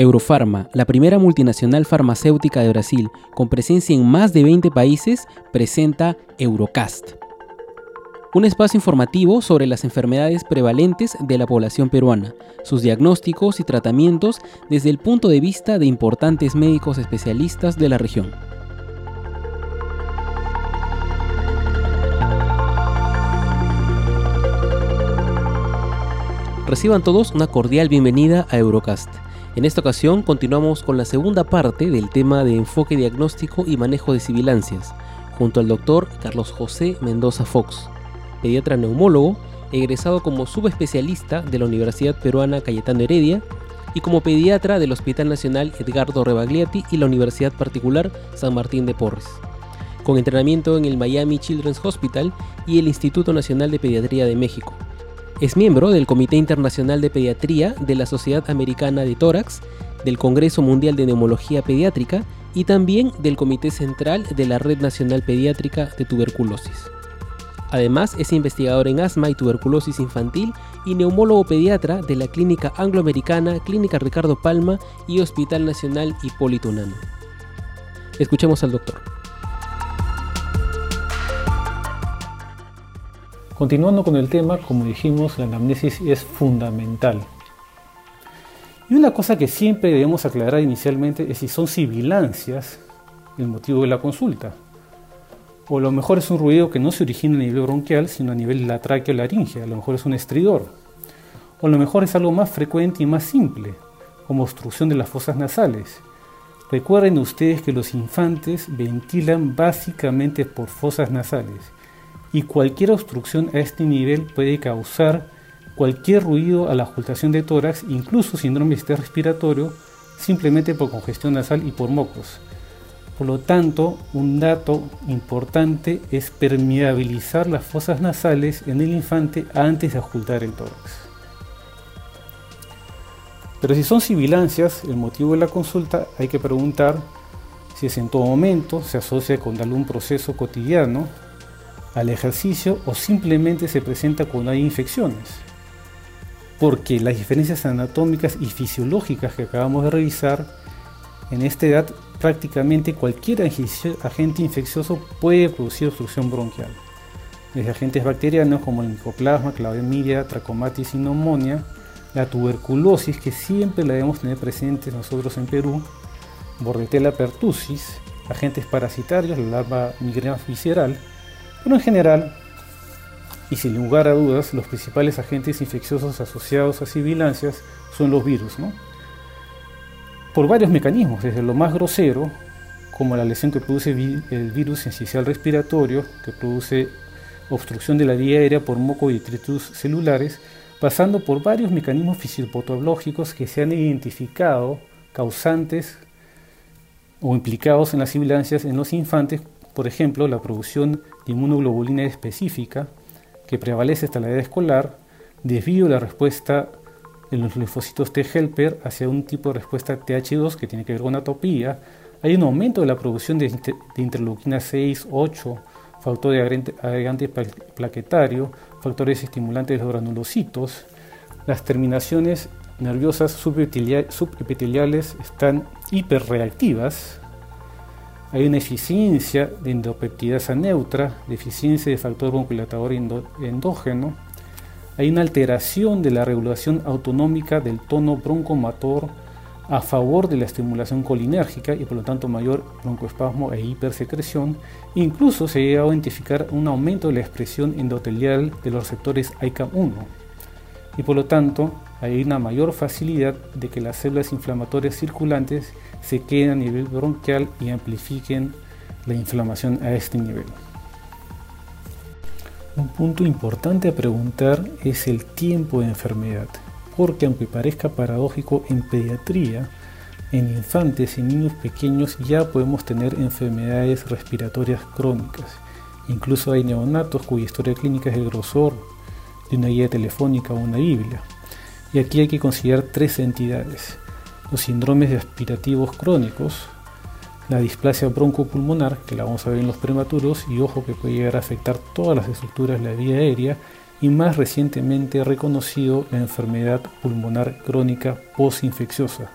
Eurofarma, la primera multinacional farmacéutica de Brasil, con presencia en más de 20 países, presenta Eurocast. Un espacio informativo sobre las enfermedades prevalentes de la población peruana, sus diagnósticos y tratamientos desde el punto de vista de importantes médicos especialistas de la región. Reciban todos una cordial bienvenida a Eurocast. En esta ocasión continuamos con la segunda parte del tema de enfoque diagnóstico y manejo de sibilancias, junto al doctor Carlos José Mendoza Fox, pediatra neumólogo, egresado como subespecialista de la Universidad Peruana Cayetano Heredia y como pediatra del Hospital Nacional Edgardo Rebagliati y la Universidad Particular San Martín de Porres, con entrenamiento en el Miami Children's Hospital y el Instituto Nacional de Pediatría de México. Es miembro del Comité Internacional de Pediatría de la Sociedad Americana de Tórax, del Congreso Mundial de Neumología Pediátrica y también del Comité Central de la Red Nacional Pediátrica de Tuberculosis. Además, es investigador en asma y tuberculosis infantil y neumólogo pediatra de la Clínica Angloamericana, Clínica Ricardo Palma y Hospital Nacional Hipólito Unano. Escuchemos al doctor. Continuando con el tema, como dijimos, la anamnesis es fundamental. Y una cosa que siempre debemos aclarar inicialmente es si son sibilancias el motivo de la consulta. O a lo mejor es un ruido que no se origina a nivel bronquial, sino a nivel la tráquea o laringe. A lo mejor es un estridor. O a lo mejor es algo más frecuente y más simple, como obstrucción de las fosas nasales. Recuerden ustedes que los infantes ventilan básicamente por fosas nasales y cualquier obstrucción a este nivel puede causar cualquier ruido a la ocultación de tórax, incluso síndrome de respiratorio, simplemente por congestión nasal y por mocos. Por lo tanto, un dato importante es permeabilizar las fosas nasales en el infante antes de ocultar el tórax. Pero si son sibilancias, el motivo de la consulta hay que preguntar si es en todo momento, se asocia con algún proceso cotidiano, al ejercicio o simplemente se presenta cuando hay infecciones. Porque las diferencias anatómicas y fisiológicas que acabamos de revisar, en esta edad prácticamente cualquier agente infeccioso puede producir obstrucción bronquial. Desde agentes bacterianos como el micoplasma, clamidia, trachomatis y neumonía, la tuberculosis que siempre la debemos tener presente nosotros en Perú, Bordetella pertussis, agentes parasitarios, la larva migrena visceral, pero en general, y sin lugar a dudas, los principales agentes infecciosos asociados a sibilancias son los virus, ¿no? Por varios mecanismos, desde lo más grosero, como la lesión que produce el virus esencial respiratorio, que produce obstrucción de la vía aérea por moco y detritus celulares, pasando por varios mecanismos fisiopatológicos que se han identificado causantes o implicados en las sibilancias en los infantes por ejemplo, la producción de inmunoglobulina específica que prevalece hasta la edad escolar, a la respuesta en los linfocitos T helper hacia un tipo de respuesta TH2 que tiene que ver con atopía, hay un aumento de la producción de, interleuquina 6, 8, factor de agregante plaquetario, factores estimulantes de los granulocitos. Las terminaciones nerviosas subepiteliales están hiperreactivas, hay una eficiencia de endopeptidasa neutra, deficiencia de factor bronquilatador endógeno. Hay una alteración de la regulación autonómica del tono broncomotor a favor de la estimulación colinérgica y por lo tanto mayor broncoespasmo e hipersecreción. Incluso se ha llegado a identificar un aumento de la expresión endotelial de los receptores ICAM1 y por lo tanto hay una mayor facilidad de que las células inflamatorias circulantes se queden a nivel bronquial y amplifiquen la inflamación a este nivel. Un punto importante a preguntar es el tiempo de enfermedad, porque aunque parezca paradójico en pediatría, en infantes y niños pequeños ya podemos tener enfermedades respiratorias crónicas. Incluso hay neonatos cuya historia clínica es el grosor de una guía telefónica o una Biblia. Y aquí hay que considerar tres entidades los síndromes aspirativos crónicos, la displasia broncopulmonar, que la vamos a ver en los prematuros, y ojo que puede llegar a afectar todas las estructuras de la vía aérea, y más recientemente reconocido la enfermedad pulmonar crónica postinfecciosa.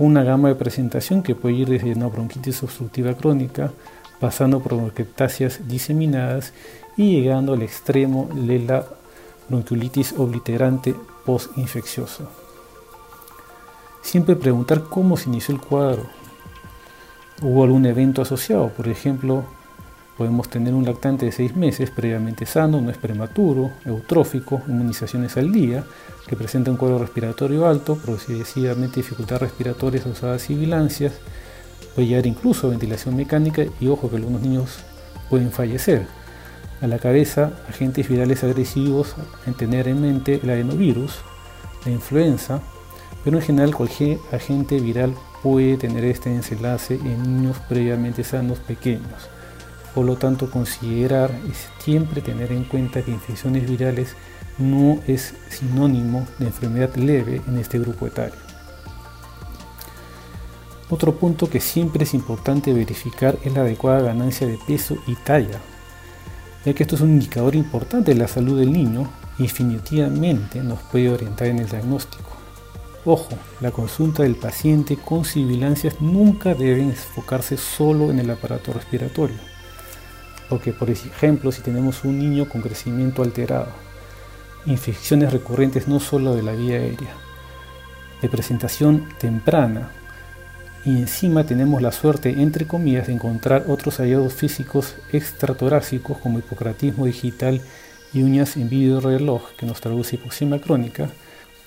una gama de presentación que puede ir desde una bronquitis obstructiva crónica, pasando por bronquiectasias diseminadas y llegando al extremo de la bronquiolitis obliterante postinfecciosa. Siempre preguntar cómo se inició el cuadro. ¿Hubo algún evento asociado? Por ejemplo, podemos tener un lactante de 6 meses previamente sano, no es prematuro, eutrófico, inmunizaciones al día, que presenta un cuadro respiratorio alto, progresivamente dificultades respiratorias asociadas a sibilancias, puede llegar incluso a ventilación mecánica y ojo que algunos niños pueden fallecer. A la cabeza, agentes virales agresivos, en tener en mente el adenovirus, la influenza, pero en general cualquier agente viral puede tener este desenlace en niños previamente sanos pequeños. Por lo tanto, considerar es siempre tener en cuenta que infecciones virales no es sinónimo de enfermedad leve en este grupo etario. Otro punto que siempre es importante verificar es la adecuada ganancia de peso y talla, ya que esto es un indicador importante de la salud del niño y definitivamente nos puede orientar en el diagnóstico. Ojo, la consulta del paciente con sibilancias nunca debe enfocarse solo en el aparato respiratorio, porque por ejemplo si tenemos un niño con crecimiento alterado, infecciones recurrentes no solo de la vía aérea, de presentación temprana, y encima tenemos la suerte, entre comillas, de encontrar otros hallazgos físicos extratorácicos como hipocratismo digital y uñas en video reloj que nos traduce hipoxemia crónica,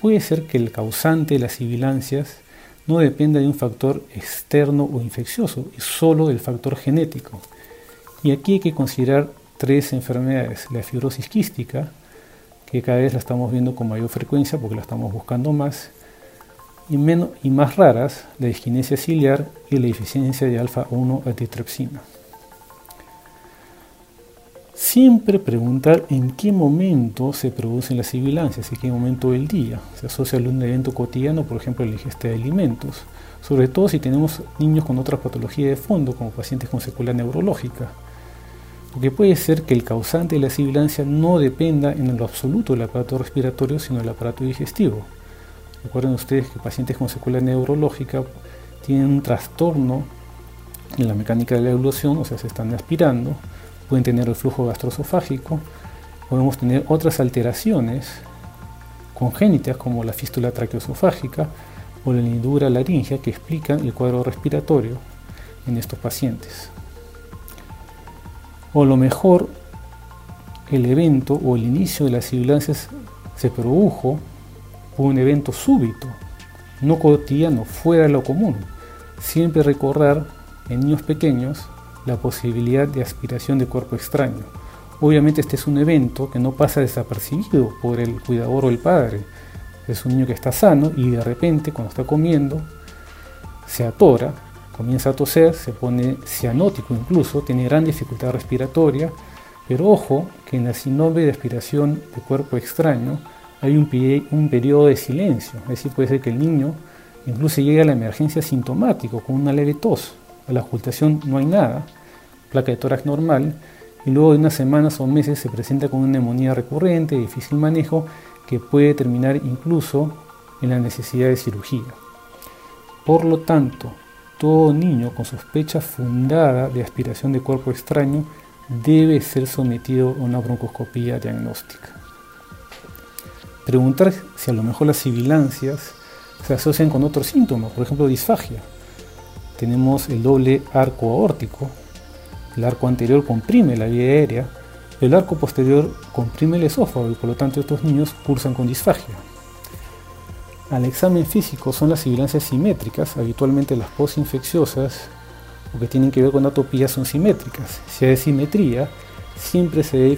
puede ser que el causante de las sibilancias no dependa de un factor externo o infeccioso, es solo del factor genético. Y aquí hay que considerar tres enfermedades, la fibrosis quística, que cada vez la estamos viendo con mayor frecuencia porque la estamos buscando más, y, menos, y más raras, la disquinesia ciliar y la deficiencia de alfa-1 antitrepsina. Siempre preguntar en qué momento se producen las sibilancias, en qué momento del día. Se asocia a un evento cotidiano, por ejemplo, la ingesta de alimentos, sobre todo si tenemos niños con otra patología de fondo, como pacientes con secuela neurológica porque puede ser que el causante de la sibilancia no dependa en lo absoluto del aparato respiratorio, sino del aparato digestivo. Recuerden ustedes que pacientes con secuela neurológica tienen un trastorno en la mecánica de la evolución, o sea, se están aspirando, pueden tener el flujo gastroesofágico, podemos tener otras alteraciones congénitas como la fístula traqueoesofágica o la hendidura laringea que explican el cuadro respiratorio en estos pacientes. O a lo mejor el evento o el inicio de las sibilancias se produjo por un evento súbito, no cotidiano, fuera de lo común. Siempre recordar en niños pequeños la posibilidad de aspiración de cuerpo extraño. Obviamente este es un evento que no pasa desapercibido por el cuidador o el padre. Es un niño que está sano y de repente cuando está comiendo se atora comienza a toser, se pone cianótico incluso, tiene gran dificultad respiratoria, pero ojo que en la sinobe de aspiración de cuerpo extraño hay un, un periodo de silencio, es decir, puede ser que el niño incluso llegue a la emergencia sintomático con una leve tos, a la ocultación no hay nada, placa de tórax normal, y luego de unas semanas o meses se presenta con una neumonía recurrente, difícil manejo, que puede terminar incluso en la necesidad de cirugía. Por lo tanto, todo niño con sospecha fundada de aspiración de cuerpo extraño debe ser sometido a una broncoscopía diagnóstica. Preguntar si a lo mejor las sibilancias se asocian con otros síntomas, por ejemplo disfagia. Tenemos el doble arco aórtico, el arco anterior comprime la vía aérea, el arco posterior comprime el esófago y por lo tanto estos niños cursan con disfagia. Al examen físico son las sibilancias simétricas, habitualmente las postinfecciosas o que tienen que ver con atopía son simétricas. Si hay simetría, siempre se debe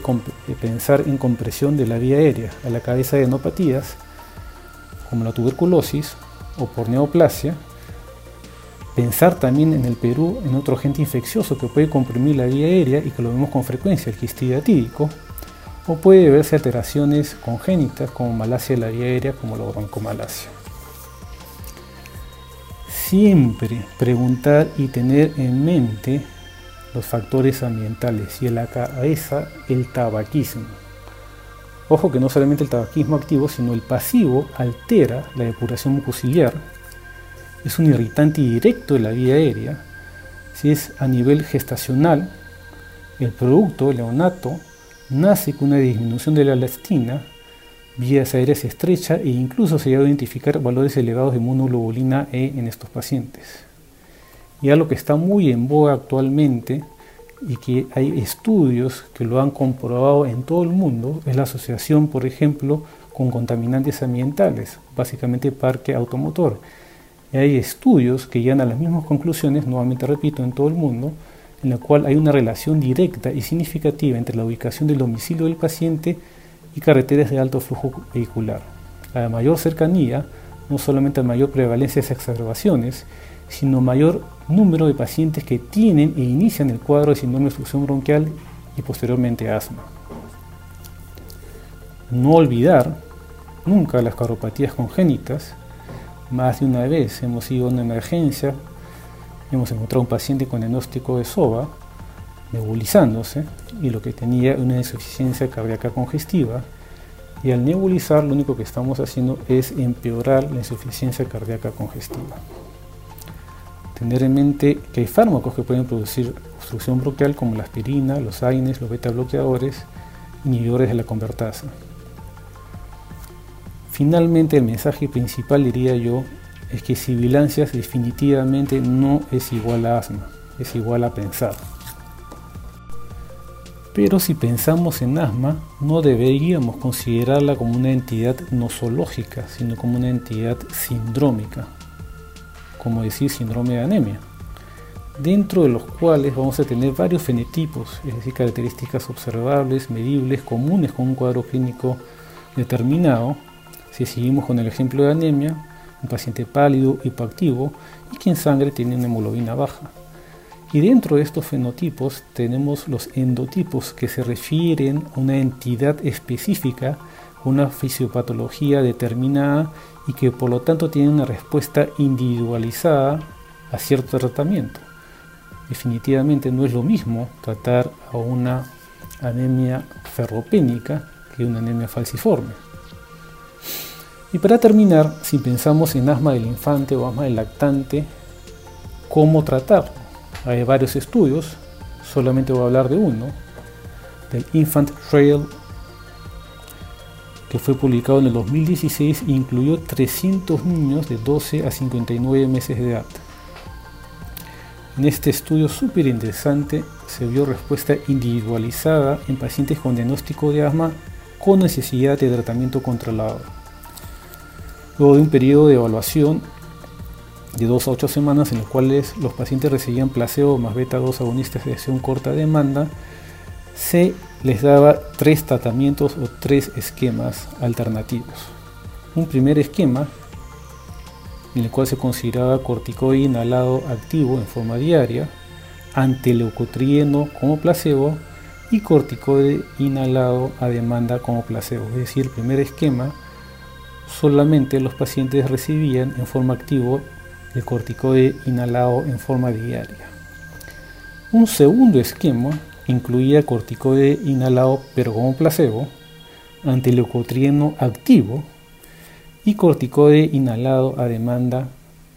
eh, pensar en compresión de la vía aérea a la cabeza de enopatías, como la tuberculosis o por neoplasia. Pensar también en el Perú en otro agente infeccioso que puede comprimir la vía aérea y que lo vemos con frecuencia, el quistidatídico, o puede verse alteraciones congénitas como malasia de la vía aérea como la broncomalacia. Siempre preguntar y tener en mente los factores ambientales y en la cabeza el tabaquismo. Ojo que no solamente el tabaquismo activo, sino el pasivo altera la depuración mucociliar es un irritante directo de la vía aérea, si es a nivel gestacional, el producto, el neonato, nace con una disminución de la elastina, vías aéreas estrecha e incluso se llega a identificar valores elevados de monoglobulina E en estos pacientes. Y algo que está muy en boga actualmente y que hay estudios que lo han comprobado en todo el mundo es la asociación, por ejemplo, con contaminantes ambientales, básicamente parque automotor. Hay estudios que llegan a las mismas conclusiones, nuevamente repito, en todo el mundo, en la cual hay una relación directa y significativa entre la ubicación del domicilio del paciente y carreteras de alto flujo vehicular. A mayor cercanía, no solamente a mayor prevalencia de exacerbaciones, sino mayor número de pacientes que tienen e inician el cuadro de síndrome de obstrucción bronquial y posteriormente asma. No olvidar nunca las cauropatías congénitas. Más de una vez hemos ido a una emergencia, hemos encontrado un paciente con diagnóstico de SOBA nebulizándose y lo que tenía una insuficiencia cardíaca congestiva y al nebulizar lo único que estamos haciendo es empeorar la insuficiencia cardíaca congestiva. Tener en mente que hay fármacos que pueden producir obstrucción bronquial como la aspirina, los AINES, los beta bloqueadores, inhibidores de la convertasa. Finalmente el mensaje principal diría yo es que sibilancias definitivamente no es igual a asma, es igual a pensar. Pero si pensamos en asma, no deberíamos considerarla como una entidad nosológica, sino como una entidad sindrómica, como decir síndrome de anemia, dentro de los cuales vamos a tener varios fenotipos, es decir, características observables, medibles, comunes con un cuadro clínico determinado. Si seguimos con el ejemplo de anemia, un paciente pálido, hipoactivo y que en sangre tiene una hemoglobina baja. Y dentro de estos fenotipos tenemos los endotipos que se refieren a una entidad específica, una fisiopatología determinada y que por lo tanto tienen una respuesta individualizada a cierto tratamiento. Definitivamente no es lo mismo tratar a una anemia ferropénica que una anemia falciforme. Y para terminar, si pensamos en asma del infante o asma del lactante, ¿cómo tratarlo? Hay varios estudios, solamente voy a hablar de uno, del Infant Trail, que fue publicado en el 2016 e incluyó 300 niños de 12 a 59 meses de edad. En este estudio súper interesante se vio respuesta individualizada en pacientes con diagnóstico de asma con necesidad de tratamiento controlado. Luego de un periodo de evaluación, de 2 a 8 semanas en los cuales los pacientes recibían placebo más beta 2 agonistas de acción corta demanda, se les daba tres tratamientos o tres esquemas alternativos. Un primer esquema en el cual se consideraba corticoide inhalado activo en forma diaria, antileucotrieno como placebo y corticoide inhalado a demanda como placebo. Es decir, el primer esquema solamente los pacientes recibían en forma activa el corticoide inhalado en forma diaria. Un segundo esquema incluía corticoide inhalado pero como placebo, antileucotrieno activo y corticoide inhalado a demanda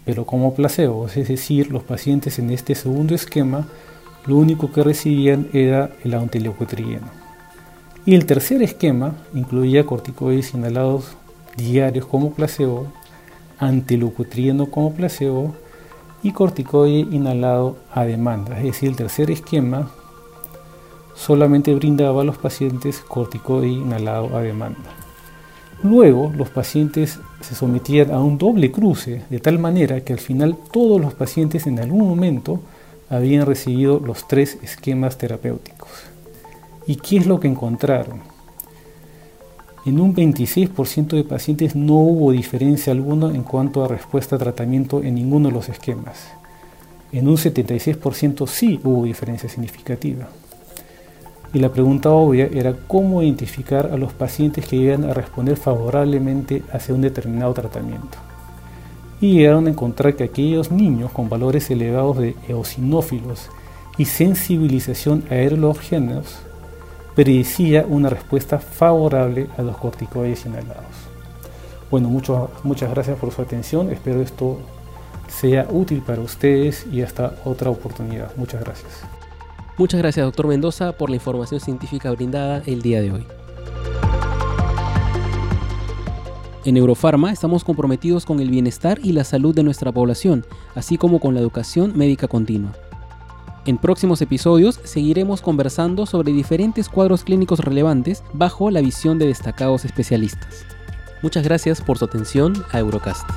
pero como placebo, es decir, los pacientes en este segundo esquema lo único que recibían era el antileucotrieno. Y el tercer esquema incluía corticoides inhalados diarios como placebo antileucotrieno como placebo y corticoide inhalado a demanda. Es decir, el tercer esquema solamente brindaba a los pacientes corticoide inhalado a demanda. Luego, los pacientes se sometían a un doble cruce, de tal manera que al final todos los pacientes en algún momento habían recibido los tres esquemas terapéuticos. ¿Y qué es lo que encontraron? En un 26% de pacientes no hubo diferencia alguna en cuanto a respuesta a tratamiento en ninguno de los esquemas. En un 76% sí hubo diferencia significativa. Y la pregunta obvia era cómo identificar a los pacientes que iban a responder favorablemente hacia un determinado tratamiento. Y llegaron a encontrar que aquellos niños con valores elevados de eosinófilos y sensibilización a aerologéneos predecía una respuesta favorable a los corticoides inhalados. Bueno, mucho, muchas gracias por su atención. Espero esto sea útil para ustedes y hasta otra oportunidad. Muchas gracias. Muchas gracias, doctor Mendoza, por la información científica brindada el día de hoy. En Eurofarma estamos comprometidos con el bienestar y la salud de nuestra población, así como con la educación médica continua. En próximos episodios seguiremos conversando sobre diferentes cuadros clínicos relevantes bajo la visión de destacados especialistas. Muchas gracias por su atención a Eurocast.